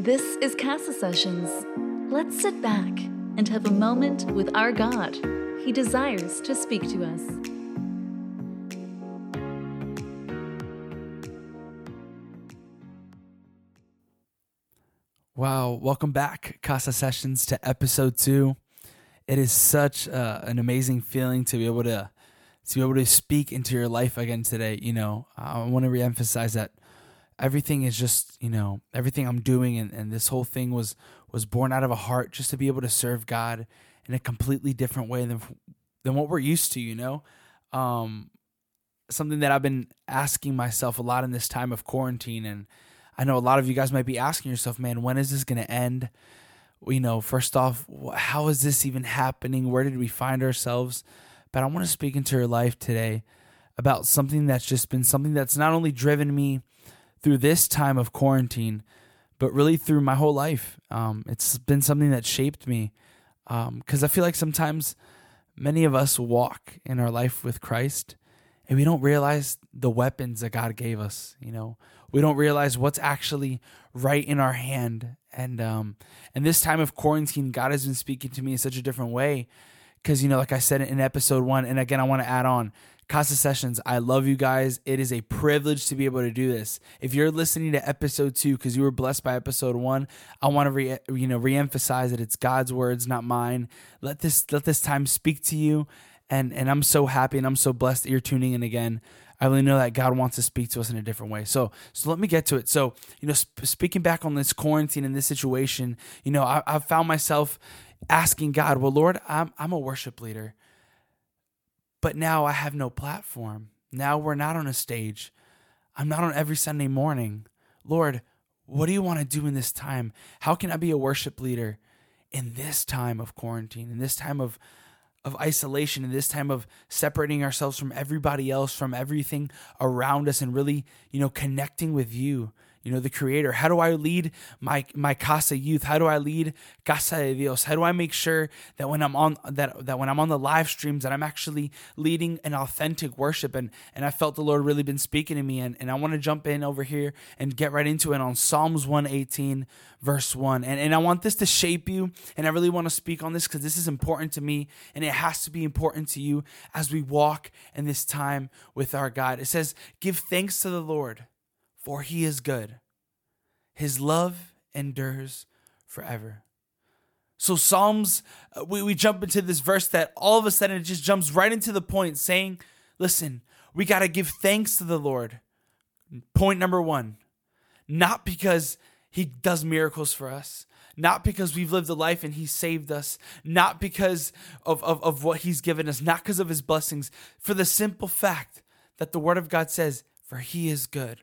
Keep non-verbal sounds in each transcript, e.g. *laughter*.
This is Casa Sessions. Let's sit back and have a moment with our God. He desires to speak to us. Wow, welcome back, Casa Sessions, to episode two. It is such uh, an amazing feeling to be able to to be able to speak into your life again today. You know, I want to reemphasize that everything is just you know everything I'm doing, and, and this whole thing was was born out of a heart just to be able to serve God in a completely different way than than what we're used to. You know, um, something that I've been asking myself a lot in this time of quarantine and I know a lot of you guys might be asking yourself, man, when is this going to end? You know, first off, how is this even happening? Where did we find ourselves? But I want to speak into your life today about something that's just been something that's not only driven me through this time of quarantine, but really through my whole life. Um, it's been something that shaped me because um, I feel like sometimes many of us walk in our life with Christ and we don't realize the weapons that God gave us. You know, we don't realize what's actually right in our hand. And um, and this time of quarantine, God has been speaking to me in such a different way. Because you know, like I said in episode one, and again, I want to add on. Casa Sessions, I love you guys. It is a privilege to be able to do this. If you're listening to episode two because you were blessed by episode one, I want to re, you know reemphasize that it's God's words, not mine. Let this let this time speak to you and and I'm so happy and I'm so blessed that you're tuning in again. I really know that God wants to speak to us in a different way. So, so let me get to it. So, you know, sp- speaking back on this quarantine and this situation, you know, I, I've found myself asking God, well, Lord, I'm I'm a worship leader, but now I have no platform. Now we're not on a stage. I'm not on every Sunday morning. Lord, what do you want to do in this time? How can I be a worship leader in this time of quarantine, in this time of of isolation in this time of separating ourselves from everybody else from everything around us and really you know connecting with you you know the creator. How do i lead my my casa youth? How do i lead casa de dios? How do i make sure that when i'm on that that when i'm on the live streams that i'm actually leading an authentic worship? And and i felt the lord really been speaking to me. And, and i want to jump in over here and get right into it on psalms 118 verse 1 and, and i want this to shape you. And i really want to speak on this because this is important to me. And it has to be important to you as we walk in this time with our god. It says give thanks to the lord for he is good. His love endures forever. So, Psalms, uh, we, we jump into this verse that all of a sudden it just jumps right into the point saying, listen, we got to give thanks to the Lord. Point number one, not because he does miracles for us, not because we've lived a life and he saved us, not because of, of, of what he's given us, not because of his blessings, for the simple fact that the word of God says, for he is good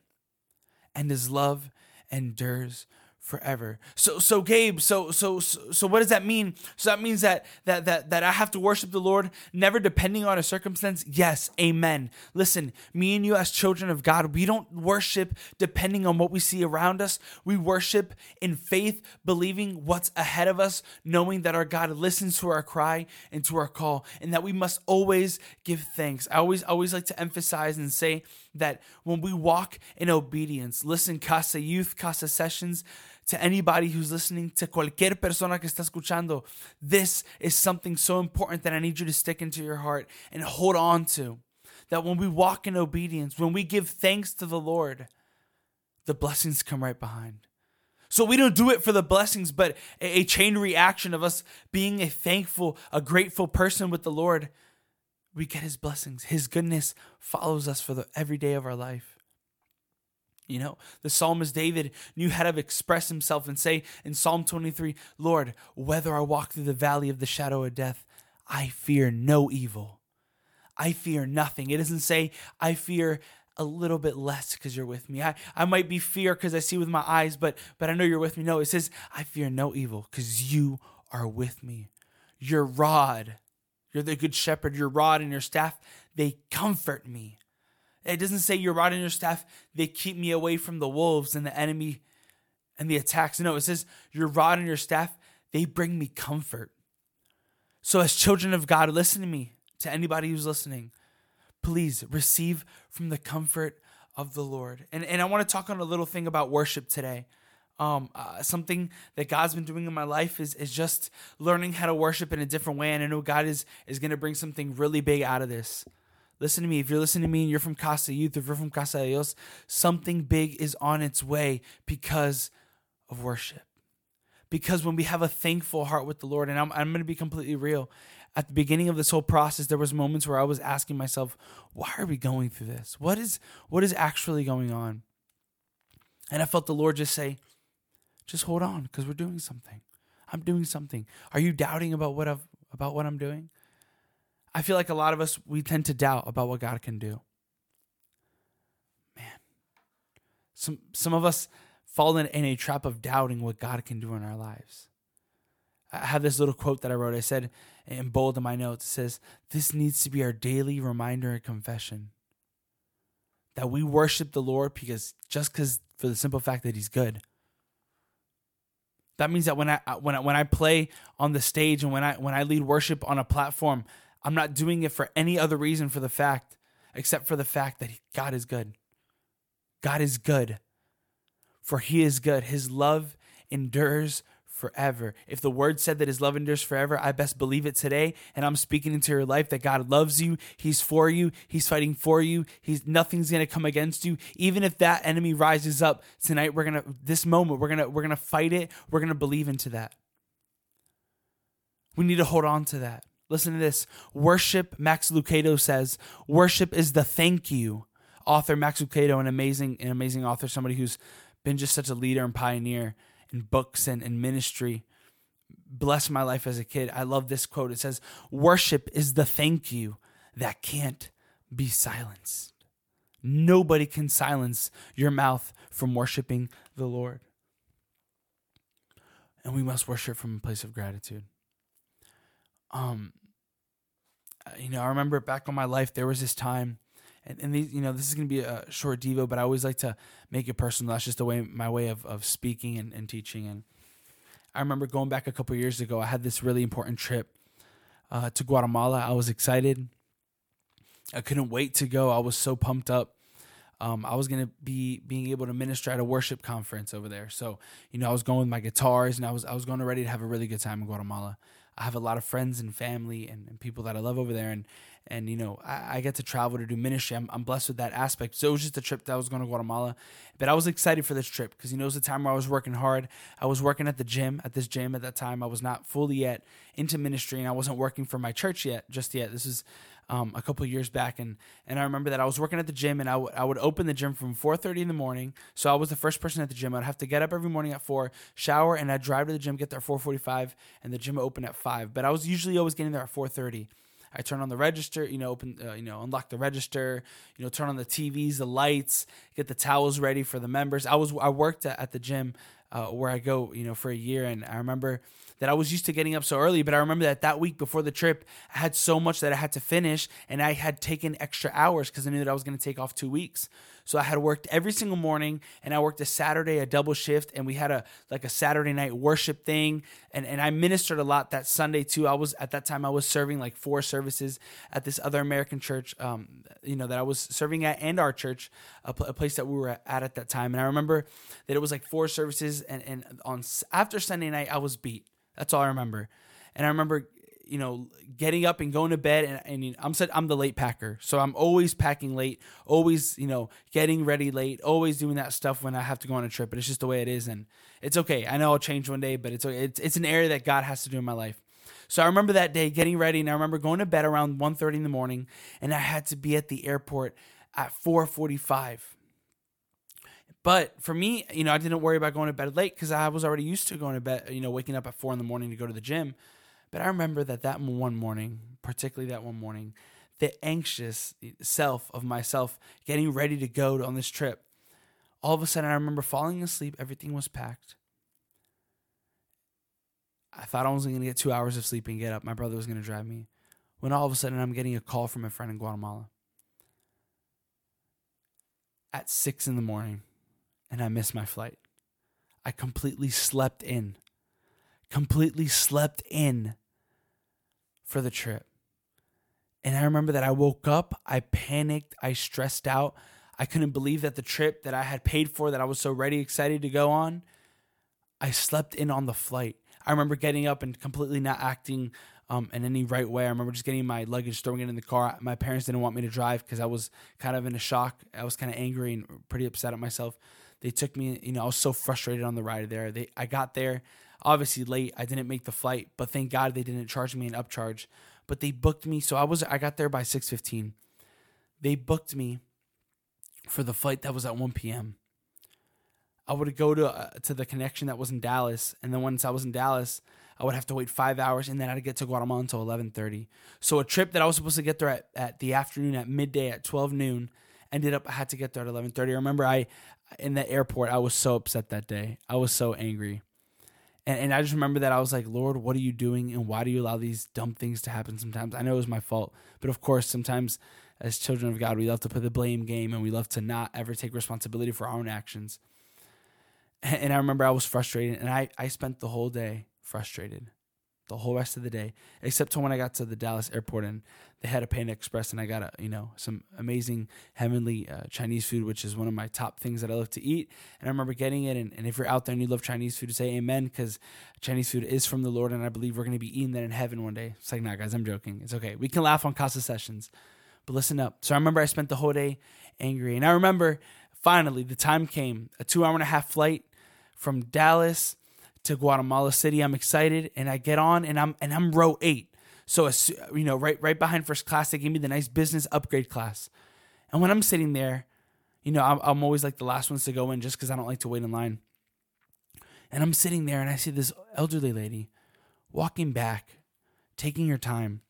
and his love endures forever. So so Gabe, so so so what does that mean? So that means that that that that I have to worship the Lord never depending on a circumstance. Yes, amen. Listen, me and you as children of God, we don't worship depending on what we see around us. We worship in faith, believing what's ahead of us, knowing that our God listens to our cry and to our call and that we must always give thanks. I always always like to emphasize and say that when we walk in obedience, listen, Casa Youth, Casa Sessions, to anybody who's listening, to cualquier persona que está escuchando, this is something so important that I need you to stick into your heart and hold on to. That when we walk in obedience, when we give thanks to the Lord, the blessings come right behind. So we don't do it for the blessings, but a, chain reaction of us being a thankful, a grateful person with the Lord. We get his blessings. His goodness follows us for the every day of our life. You know, the psalmist David knew how to express himself and say in Psalm 23, Lord, whether I walk through the valley of the shadow of death, I fear no evil. I fear nothing. It doesn't say, I fear a little bit less because you're with me. I, I might be fear because I see with my eyes, but but I know you're with me. No, it says, I fear no evil because you are with me. Your rod, you're the good shepherd, your rod and your staff, they comfort me. It doesn't say your rod and your staff, they keep me away from the wolves and the enemy and the attacks. No, it says your rod and your staff, they bring me comfort. So, as children of God, listen to me, to anybody who's listening. Please receive from the comfort of the Lord. And, and I want to talk on a little thing about worship today. Um, uh, something that God's been doing in my life is is just learning how to worship in a different way, and I know God is is going to bring something really big out of this. Listen to me. If you're listening to me and you're from Casa Youth, if you're from Casa de Dios, something big is on its way because of worship. Because when we have a thankful heart with the Lord, and I'm, I'm going to be completely real, at the beginning of this whole process, there was moments where I was asking myself, why are we going through this? What is what is actually going on? And I felt the Lord just say, just hold on, because we're doing something. I'm doing something. Are you doubting about what I've about what I'm doing? I feel like a lot of us we tend to doubt about what God can do. Man. Some some of us fall in, in a trap of doubting what God can do in our lives. I have this little quote that I wrote. I said in bold in my notes, it says, This needs to be our daily reminder and confession that we worship the Lord because just because for the simple fact that He's good. That means that when I uh, when I, when I play on the stage and when I when I lead worship on a platform, I'm not doing it for any other reason for the fact except for the fact that God is good. God is good. For he is good. His love endures forever. If the word said that his love endures forever, I best believe it today. And I'm speaking into your life that God loves you. He's for you. He's fighting for you. He's nothing's gonna come against you. Even if that enemy rises up tonight, we're gonna this moment, we're gonna we're gonna fight it. We're gonna believe into that. We need to hold on to that. Listen to this. Worship, Max Lucado says, worship is the thank you. Author Max Lucado, an amazing, an amazing author, somebody who's been just such a leader and pioneer in books and, and ministry. Bless my life as a kid. I love this quote. It says, Worship is the thank you that can't be silenced. Nobody can silence your mouth from worshiping the Lord. And we must worship from a place of gratitude. Um, you know, I remember back on my life, there was this time and, and these, you know, this is going to be a short devo, but I always like to make it personal. That's just the way my way of, of speaking and, and teaching. And I remember going back a couple years ago, I had this really important trip uh, to Guatemala. I was excited. I couldn't wait to go. I was so pumped up. Um, I was gonna be being able to minister at a worship conference over there. So you know, I was going with my guitars, and I was I was going to ready to have a really good time in Guatemala. I have a lot of friends and family and, and people that I love over there, and and you know I, I, get to travel to do ministry. I'm, I'm blessed with that aspect. So it was just a trip that I was going to Guatemala, but I was excited for this trip because you know it was a time where I was working hard. I was working at the gym at this gym at that time. I was not fully yet into ministry, and I wasn't working for my church yet just yet. This is um, a couple years back, and and I remember that I was working at the gym, and I, w- I would open the gym from 4:30 in the morning. So I was the first person at the gym. I'd have to get up every morning at four, shower, and I'd drive to the gym, get there at 4:45, and the gym would open at five. But I was usually always getting there at 4:30. I turn on the register, you know, open, uh, you know, unlock the register, you know, turn on the TVs, the lights, get the towels ready for the members. I was I worked at, at the gym uh, where I go, you know, for a year, and I remember that I was used to getting up so early, but I remember that that week before the trip, I had so much that I had to finish, and I had taken extra hours because I knew that I was going to take off two weeks. So I had worked every single morning, and I worked a Saturday, a double shift, and we had a like a Saturday night worship thing, and and I ministered a lot that Sunday too. I was at that time I was serving like four services at this other American church, um, you know, that I was serving at, and our church, a, pl- a place that we were at at that time, and I remember that it was like four services, and and on after Sunday night I was beat. That's all I remember. And I remember, you know, getting up and going to bed. And, and you know, I'm said I'm the late packer, so I'm always packing late, always you know getting ready late, always doing that stuff when I have to go on a trip. But it's just the way it is, and it's okay. I know I'll change one day, but it's it's it's an area that God has to do in my life. So I remember that day getting ready, and I remember going to bed around 1.30 in the morning, and I had to be at the airport at 4:45 but for me, you know, I didn't worry about going to bed late because I was already used to going to bed, you know, waking up at four in the morning to go to the gym. But I remember that that one morning, particularly that one morning, the anxious self of myself getting ready to go on this trip, all of a sudden I remember falling asleep. Everything was packed. I thought I was going to get two hours of sleep and get up. My brother was going to drive me. When all of a sudden I'm getting a call from a friend in Guatemala at six in the morning and I missed my flight. I completely slept in, completely slept in for the trip. And I remember that I woke up, I panicked, I stressed out. I couldn't believe that the trip that I had paid for, that I was so ready, excited to go on, I slept in on the flight. I remember getting up and completely not acting um, in any right way. I remember just getting my luggage, throwing it in the car. My parents didn't want me to drive because I was kind of in a shock. I was kind of angry and pretty upset at myself. They took me, you know, I was so frustrated on the ride there. They, I got there, obviously late. I didn't make the flight, but thank God they didn't charge me an upcharge. But they booked me, so I was, I got there by six fifteen. They booked me for the flight that was at one p.m. I would go to uh, to the connection that was in Dallas, and then once I was in Dallas, I would have to wait five hours, and then I'd get to Guatemala until eleven thirty. So a trip that I was supposed to get there at, at the afternoon at midday at twelve noon ended up I had to get there at eleven thirty. I remember I in the airport I was so upset that day. I was so angry. And, and I just remember that I was like, Lord, what are you doing? And why do you allow these dumb things to happen sometimes? I know it was my fault. But of course, sometimes as children of God, we love to play the blame game and we love to not ever take responsibility for our own actions. *laughs* And I remember I was frustrated and I, I spent the whole day frustrated the whole rest of the day, except to when I got to the Dallas airport and they had a Panda Express and I got a you know some amazing heavenly uh, Chinese food, which is one of my top things that I love to eat. And I remember getting it. And, and if you're out there and you love Chinese food, say Amen, because Chinese food is from the Lord, and I believe we're going to be eating that in heaven one day. It's like, nah, guys, I'm joking. It's okay. We can laugh on Casa Sessions, but listen up. So I remember I spent the whole day angry, and I remember finally the time came, a two hour and a half flight from Dallas to Guatemala City. I'm excited, and I get on, and I'm and I'm row eight. So you know, right right behind first class, they gave me the nice business upgrade class. And when I'm sitting there, you know, I'm, I'm always like the last ones to go in just because I don't like to wait in line. And I'm sitting there, and I see this elderly lady walking back, taking her time.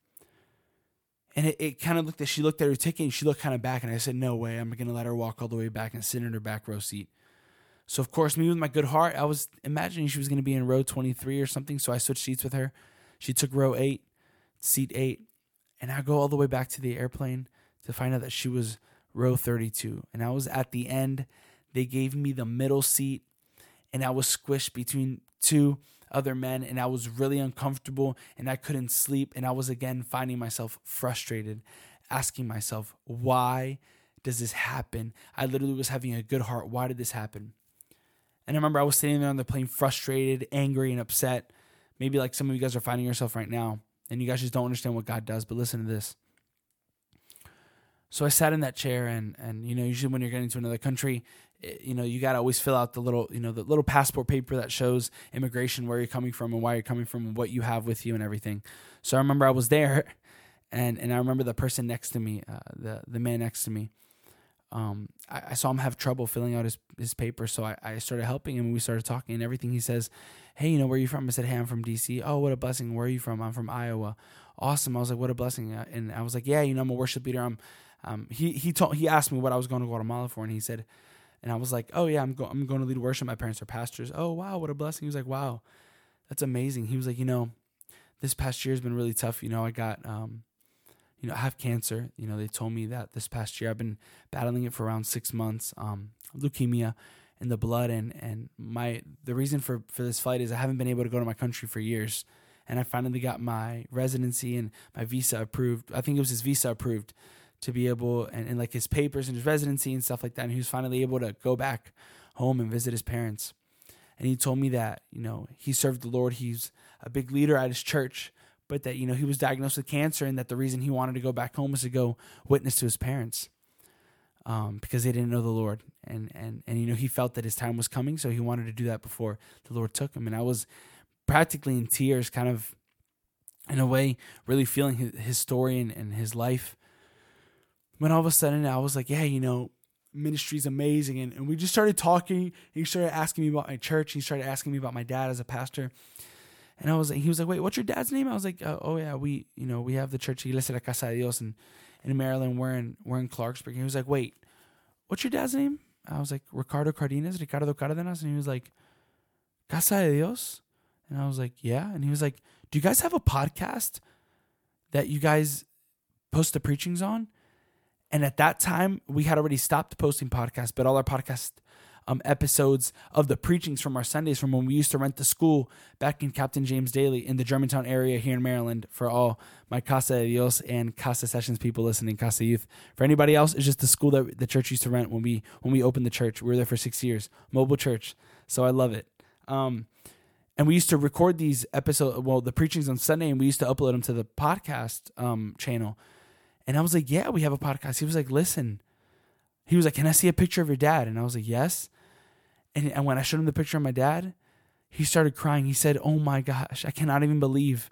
And it, it kind of looked that she looked at her ticket and she looked kind of back and I said, No way, I'm gonna let her walk all the way back and sit in her back row seat. So of course, me with my good heart, I was imagining she was going to be in row 23 or something. So I switched seats with her. She took row eight, seat eight, and I go all the way back to the airplane to find out that she was row 32. And I was at the end. They gave me the middle seat, and I was squished between two other men, and I was really uncomfortable, and I couldn't sleep. And I was again finding myself frustrated, asking myself, why does this happen? I literally was having a good heart. Why did this happen? And I remember I was sitting there on the plane, frustrated, angry, and upset. Maybe like some of you guys are finding yourself right now, and you guys just don't understand what God does. But listen to this. So I sat in that chair, and and you know, usually when you're getting to another country, eh, you know, you gotta always fill out the little, you know, the little passport paper that shows immigration, where you're coming from, and why you're coming from, and what you have with you, and everything. So I remember I was there, *laughs* and and I remember the person next to me, uh, the the man next to me um, I, I, saw him have trouble filling out his, his paper. So I, I started helping him and we started talking and everything. He says, Hey, you know, where are you from? I said, Hey, I'm from DC. Oh, what a blessing. Where are you from? I'm from Iowa. Awesome. I was like, what a blessing. Uh, and I was like, yeah, you know, I'm a worship leader. I'm, um, he, he told, he asked me what I was going to Guatemala for. And he said, and I was like, oh yeah, I'm going, I'm going to lead worship. My parents are pastors. Oh, wow. What a blessing. He was like, wow, that's amazing. He was like, you know, this past year has been really tough. You know, I got, um, you know, I have cancer. You know, they told me that this past year I've been battling it for around six months. Um, leukemia in the blood, and and my the reason for for this flight is I haven't been able to go to my country for years, and I finally got my residency and my visa approved. I think it was his visa approved to be able and, and like his papers and his residency and stuff like that. And he was finally able to go back home and visit his parents. And he told me that you know he served the Lord. He's a big leader at his church but that you know he was diagnosed with cancer and that the reason he wanted to go back home was to go witness to his parents um, because they didn't know the Lord. And and and you know he felt that his time was coming so he wanted to do that before the Lord took him. And I was practically in tears kind of in a way really feeling his, his story and, and his life. When all of a sudden I was like yeah you know ministry's amazing. And, and we just started talking he started asking me about my church he started asking me about my dad as a pastor and I was like, he was like, wait, what's your dad's name? I was like, uh, oh yeah, we, you know, we have the church Iglesia de Casa de Dios, and in Maryland, we're in, we're in Clarksburg. And he was like, wait, what's your dad's name? I was like, Ricardo Cardenas, Ricardo Cardenas, and he was like, Casa de Dios, and I was like, yeah, and he was like, do you guys have a podcast that you guys post the preachings on? And at that time, we had already stopped posting podcasts, but all our podcast um, episodes of the preachings from our Sundays from when we used to rent the school back in Captain James Daly in the Germantown area here in Maryland for all my Casa de Dios and Casa Sessions people listening, Casa Youth. For anybody else, it's just the school that the church used to rent when we when we opened the church. We were there for six years, mobile church. So I love it. Um, and we used to record these episodes, well, the preachings on Sunday, and we used to upload them to the podcast um, channel. And I was like, yeah, we have a podcast. He was like, listen. He was like, can I see a picture of your dad? And I was like, yes. And, and when I showed him the picture of my dad, he started crying. He said, oh my gosh, I cannot even believe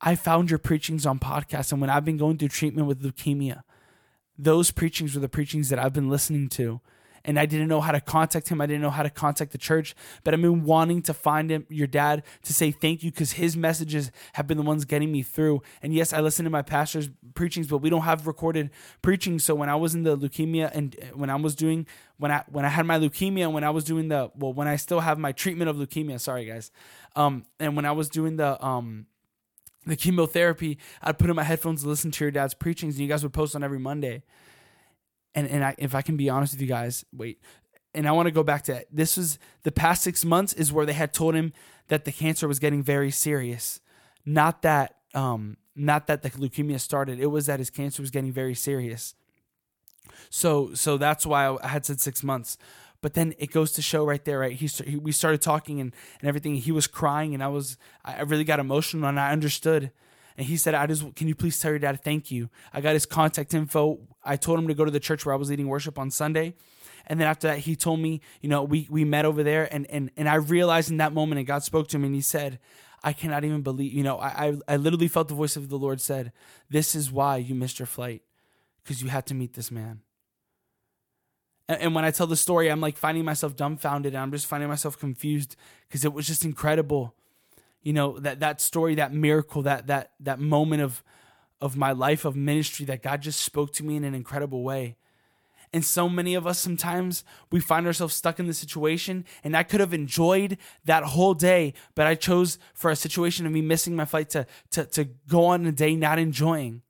I found your preachings on podcasts. And when I've been going through treatment with leukemia, those preachings were the preachings that I've been listening to and I didn't know how to contact him. I didn't know how to contact the church, but I've been wanting to find him, your dad, to say thank you because his messages have been the ones getting me through. And yes, I listen to my pastor's preachings, but we don't have recorded preaching. So when I was in the leukemia and eh, when I was doing when I when I had my leukemia, when I was doing the well, when I still have my treatment of leukemia, sorry guys, um, and when I was doing the um the chemotherapy, I'd put in my headphones and listen to your dad's preachings, and you guys would post on every Monday and and I, if I can be honest with you guys, wait, and I want to go back to this was the past six months is where they had told him that the cancer was getting very serious, not that um not that the leukemia started. It was that his cancer was getting very serious. So so that's why I had said six months. But then it goes to show right there, right? He, he we started talking and, and everything. He was crying, and I was I really got emotional, and I understood and he said, I just, can you please tell your dad thank you? I got his contact info. I told him to go to the church where I was leading worship on Sunday. And then after that, he told me, you know, we, we met over there. And, and, and I realized in that moment, and God spoke to him and he said, I cannot even believe, you know, I, I, I literally felt the voice of the Lord said, This is why you missed your flight, because you had to meet this man. And, and when I tell the story, I'm like finding myself dumbfounded and I'm just finding myself confused because it was just incredible. You know that that story that miracle that that that moment of of my life of ministry that God just spoke to me in an incredible way. And so many of us sometimes we find ourselves stuck in the situation and I could have enjoyed that whole day but I chose for a situation of me missing my flight to to to go on a day not enjoying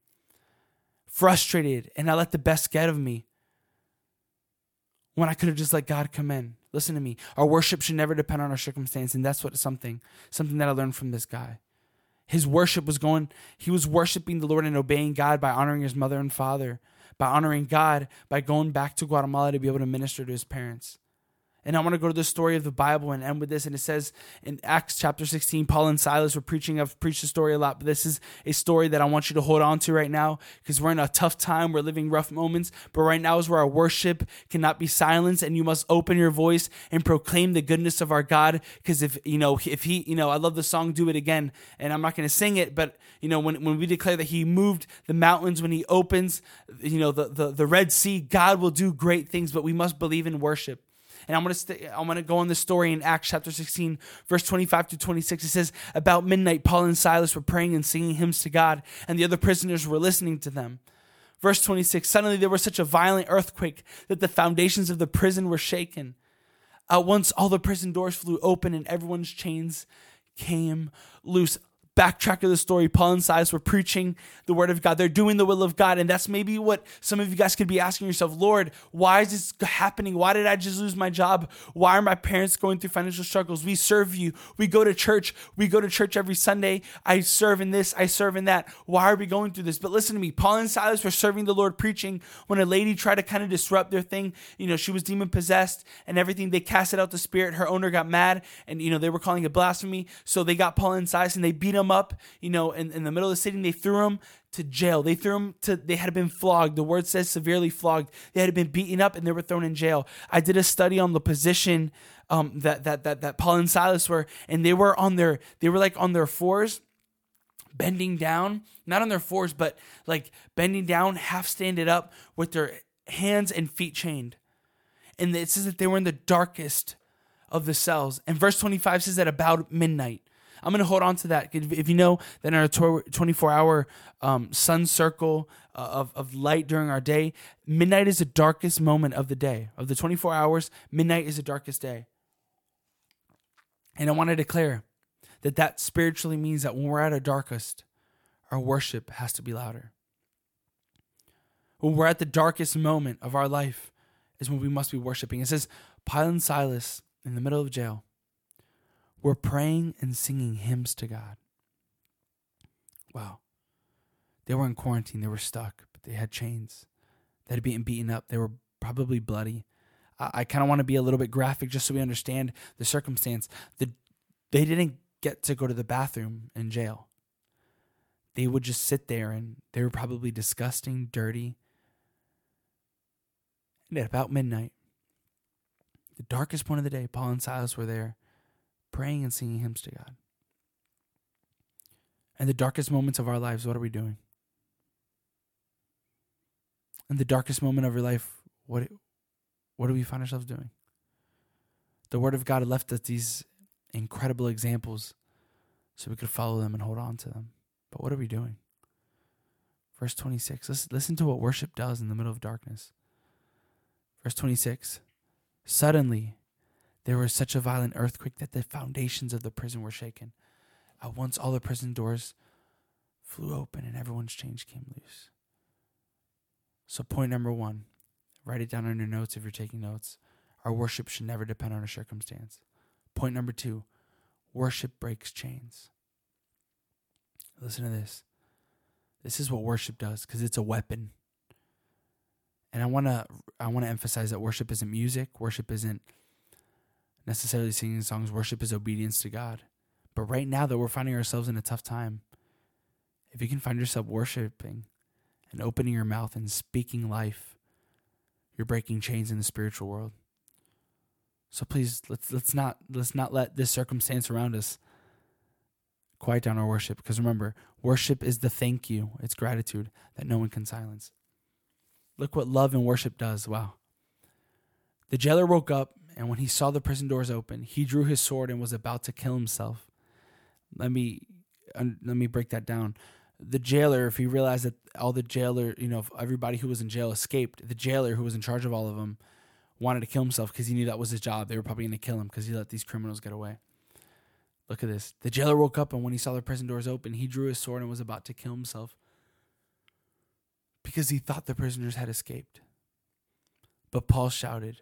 frustrated and I let the best get of me when I could have just let God come in Listen to me. Our worship should never depend on our circumstance. And that's what something, something that I learned from this guy. His worship was going, he was worshiping the Lord and obeying God by honoring his mother and father, by honoring God by going back to Guatemala to be able to minister to his parents. And I want to go to the story of the Bible and end with this. And it says in Acts chapter 16, Paul and Silas were preaching. I've preached the story a lot, but this is a story that I want you to hold on to right now because we're in a tough time. We're living rough moments. But right now is where our worship cannot be silenced. And you must open your voice and proclaim the goodness of our God. Because if, you know, if he, you know, I love the song Do It Again. And I'm not going to sing it, but, you know, when, when we declare that he moved the mountains, when he opens, you know, the, the, the Red Sea, God will do great things, but we must believe in worship. And I'm gonna st- I'm gonna go on the story in Acts chapter 16, verse 25 to 26. It says, About midnight, Paul and Silas were praying and singing hymns to God, and the other prisoners were listening to them. Verse 26 Suddenly there was such a violent earthquake that the foundations of the prison were shaken. At once all the prison doors flew open and everyone's chains came loose backtrack of the story, Paul and Silas were preaching the word of God. They're doing the will of God. And that's maybe what some of you guys could be asking yourself, Lord, why is this happening? Why did I just lose my job? Why are my parents going through financial struggles? We serve you. We go to church. We go to church every Sunday. I serve in this. I serve in that. Why are we going through this? But listen to me. Paul and Silas were serving the Lord preaching when a lady tried to kind of disrupt their thing. You know, she was demon possessed and everything. They casted out the spirit. Her owner got mad and, you know, they were calling it blasphemy. So they got Paul and Silas and they beat them up, you know, in, in the middle of the city. They threw him to jail. They threw him to, they had been flogged. The word says severely flogged. They had been beaten up and they were thrown in jail. I did a study on the position um, that, that, that, that Paul and Silas were, and they were on their, they were like on their fours bending down, not on their fours, but like bending down, half standing up with their hands and feet chained. And it says that they were in the darkest of the cells. And verse 25 says that about midnight. I'm going to hold on to that. If you know that in our 24 hour um, sun circle uh, of, of light during our day, midnight is the darkest moment of the day. Of the 24 hours, midnight is the darkest day. And I want to declare that that spiritually means that when we're at our darkest, our worship has to be louder. When we're at the darkest moment of our life is when we must be worshiping. It says, Paul and Silas in the middle of jail were praying and singing hymns to God. Wow. They were in quarantine. They were stuck, but they had chains. They had been beaten up. They were probably bloody. I, I kind of want to be a little bit graphic just so we understand the circumstance. The they didn't get to go to the bathroom in jail. They would just sit there and they were probably disgusting, dirty. And at about midnight, the darkest point of the day, Paul and Silas were there praying and singing hymns to God. In the darkest moments of our lives, what are we doing? In the darkest moment of your life, what what do we find ourselves doing? The Word of God left us these incredible examples so we could follow them and hold on to them. But what are we doing? Verse 26. Listen, listen to what worship does in the middle of darkness. Verse 26. Suddenly, there was such a violent earthquake that the foundations of the prison were shaken. At once, all the prison doors flew open and everyone's chains came loose. So, point number one write it down on your notes if you're taking notes. Our worship should never depend on a circumstance. Point number two worship breaks chains. Listen to this. This is what worship does because it's a weapon. And I want to I want to emphasize that worship isn't music, worship isn't necessarily singing songs, worship is obedience to God. But right now that we're finding ourselves in a tough time, if you can find yourself worshiping and opening your mouth and speaking life, you're breaking chains in the spiritual world. So please let's let's not let's not let this circumstance around us quiet down our worship because remember, worship is the thank you, it's gratitude that no one can silence. Look what love and worship does. Wow. The jailer woke up, and when he saw the prison doors open, he drew his sword and was about to kill himself. Let me let me break that down. The jailer, if he realized that all the jailer, you know, everybody who was in jail escaped, the jailer who was in charge of all of them wanted to kill himself because he knew that was his job. They were probably going to kill him because he let these criminals get away. Look at this. The jailer woke up, and when he saw the prison doors open, he drew his sword and was about to kill himself because he thought the prisoners had escaped. But Paul shouted,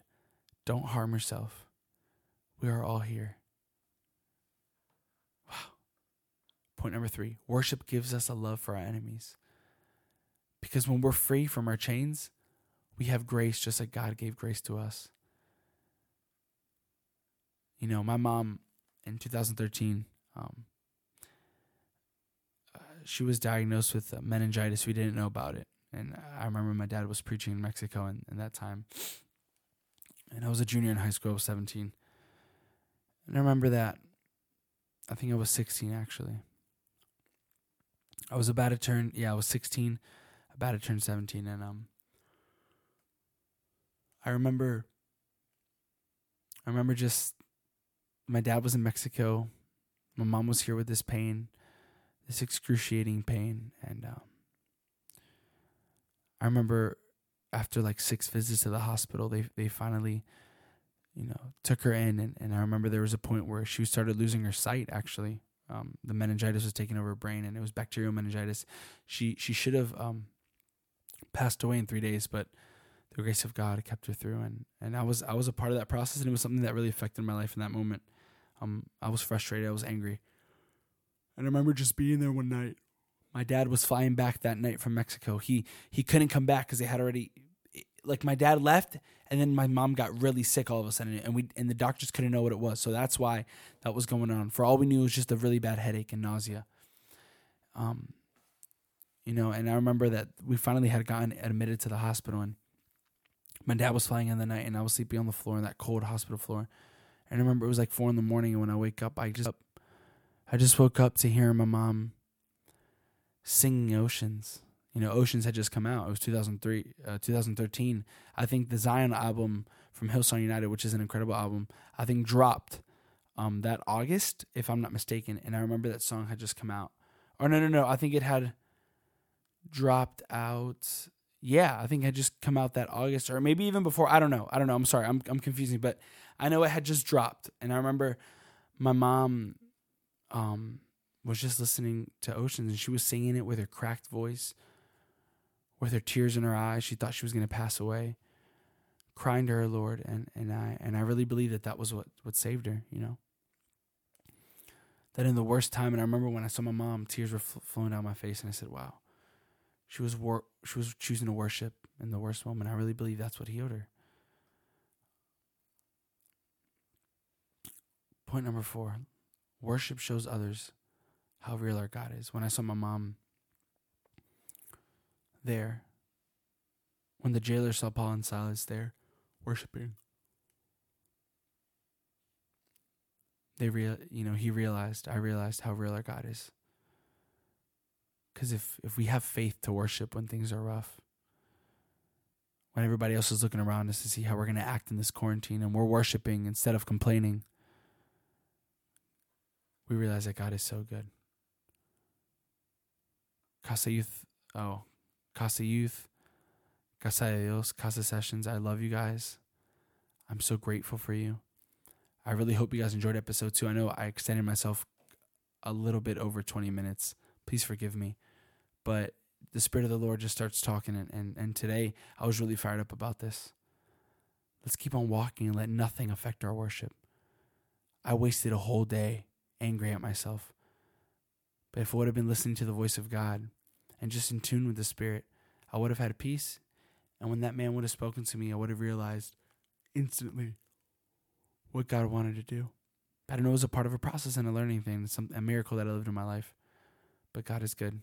Don't harm yourself. We are all here. Wow. Point number three worship gives us a love for our enemies. Because when we're free from our chains, we have grace just like God gave grace to us. You know, my mom in 2013, um, uh, she was diagnosed with meningitis. We didn't know about it. And I remember my dad was preaching in Mexico in, in that time. And I was a junior in high school, I was 17. And I remember that. I think I was 16 actually. I was about to turn, yeah, I was 16, about to turn 17. And um, I remember, I remember just, my dad was in Mexico. My mom was here with this pain, this excruciating pain. And um, I remember after like six visits to the hospital, they they finally, you know, took her in, and, and I remember there was a point where she started losing her sight. Actually, um, the meningitis was taking over her brain, and it was bacterial meningitis. She she should have um, passed away in three days, but the grace of God kept her through, and and I was I was a part of that process, and it was something that really affected my life in that moment. Um, I was frustrated, I was angry, and I remember just being there one night my dad was flying back that night from Mexico. He he couldn't come back because they had already like my dad left and then my mom got really sick all of a sudden and we and the doctors couldn't know what it was. So that's why that was going on. For all we knew it was just a really bad headache and nausea. Um you know, and I remember that we finally had gotten admitted to the hospital and my dad was flying in the night and I was sleeping on the floor in that cold hospital floor. And I remember it was like four in the morning and when I wake up I just I just woke up to hear my mom singing Oceans. You know, Oceans had just come out. It was 2003, uh, 2013. I think the Zion album from Hillsong United, which is an incredible album, I think dropped um, that August, if I'm not mistaken. And I remember that song had just come out. Or no, no, no. I think it had dropped out. Yeah, I think it had just come out that August, or maybe even before. I don't know. I don't know. I'm sorry. I'm I'm confusing, but I know it had just dropped, and I remember my mom um, was just listening to Oceans and she was singing it with her cracked voice, with her tears in her eyes. She thought she was going to pass away, crying to her Lord. And, and, I, and I really believe that that was what, what saved her, you know? That in the worst time, and I remember when I saw my mom, tears were fl- flowing down my face, and I said, wow, she was, wor- she was choosing to worship in the worst moment. I really believe that's what healed her. Point number four worship shows others how real our God is. When I saw my mom there, when the jailer saw Paul and Silas there worshiping, they real you know he realized I realized how real our God is. Because if if we have faith to worship when things are rough, when everybody else is looking around us to see how we're going to act in this quarantine, and we're worshiping instead of complaining, we realize that God is so good. Casa Youth, oh, Casa Youth, Casa de Dios, Casa Sessions, I love you guys. I'm so grateful for you. I really hope you guys enjoyed episode two. I know I extended myself a little bit over 20 minutes. Please forgive me. But the Spirit of the Lord just starts talking. And, and, and today I was really fired up about this. Let's keep on walking and let nothing affect our worship. I wasted a whole day angry at myself. But if I would have been listening to the voice of God and just in tune with the Spirit, I would have had peace. And when that man would have spoken to me, I would have realized instantly what God wanted to do. I don't know it was a part of a process and a learning thing, some a miracle that I lived in my life. But God is good.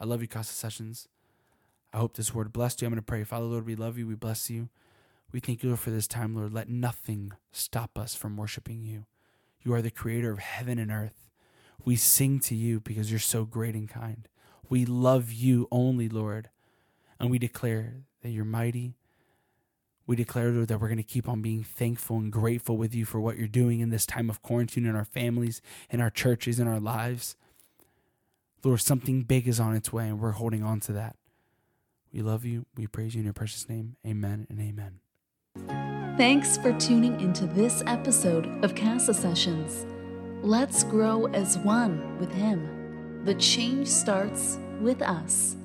I love you, Casa Sessions. I hope this word blessed you. I'm going to pray. Father, Lord, we love you. We bless you. We thank you, for this time, Lord. Let nothing stop us from worshiping you. You are the creator of heaven and earth. We sing to you because you're so great and kind. We love you only, Lord. And we declare that you're mighty. We declare, Lord, that we're going to keep on being thankful and grateful with you for what you're doing in this time of quarantine in our families, in our churches, in our lives. Lord, something big is on its way, and we're holding on to that. We love you. We praise you in your precious name. Amen and amen. Thanks for tuning into this episode of Casa Sessions. Let's grow as one with Him. The change starts with us.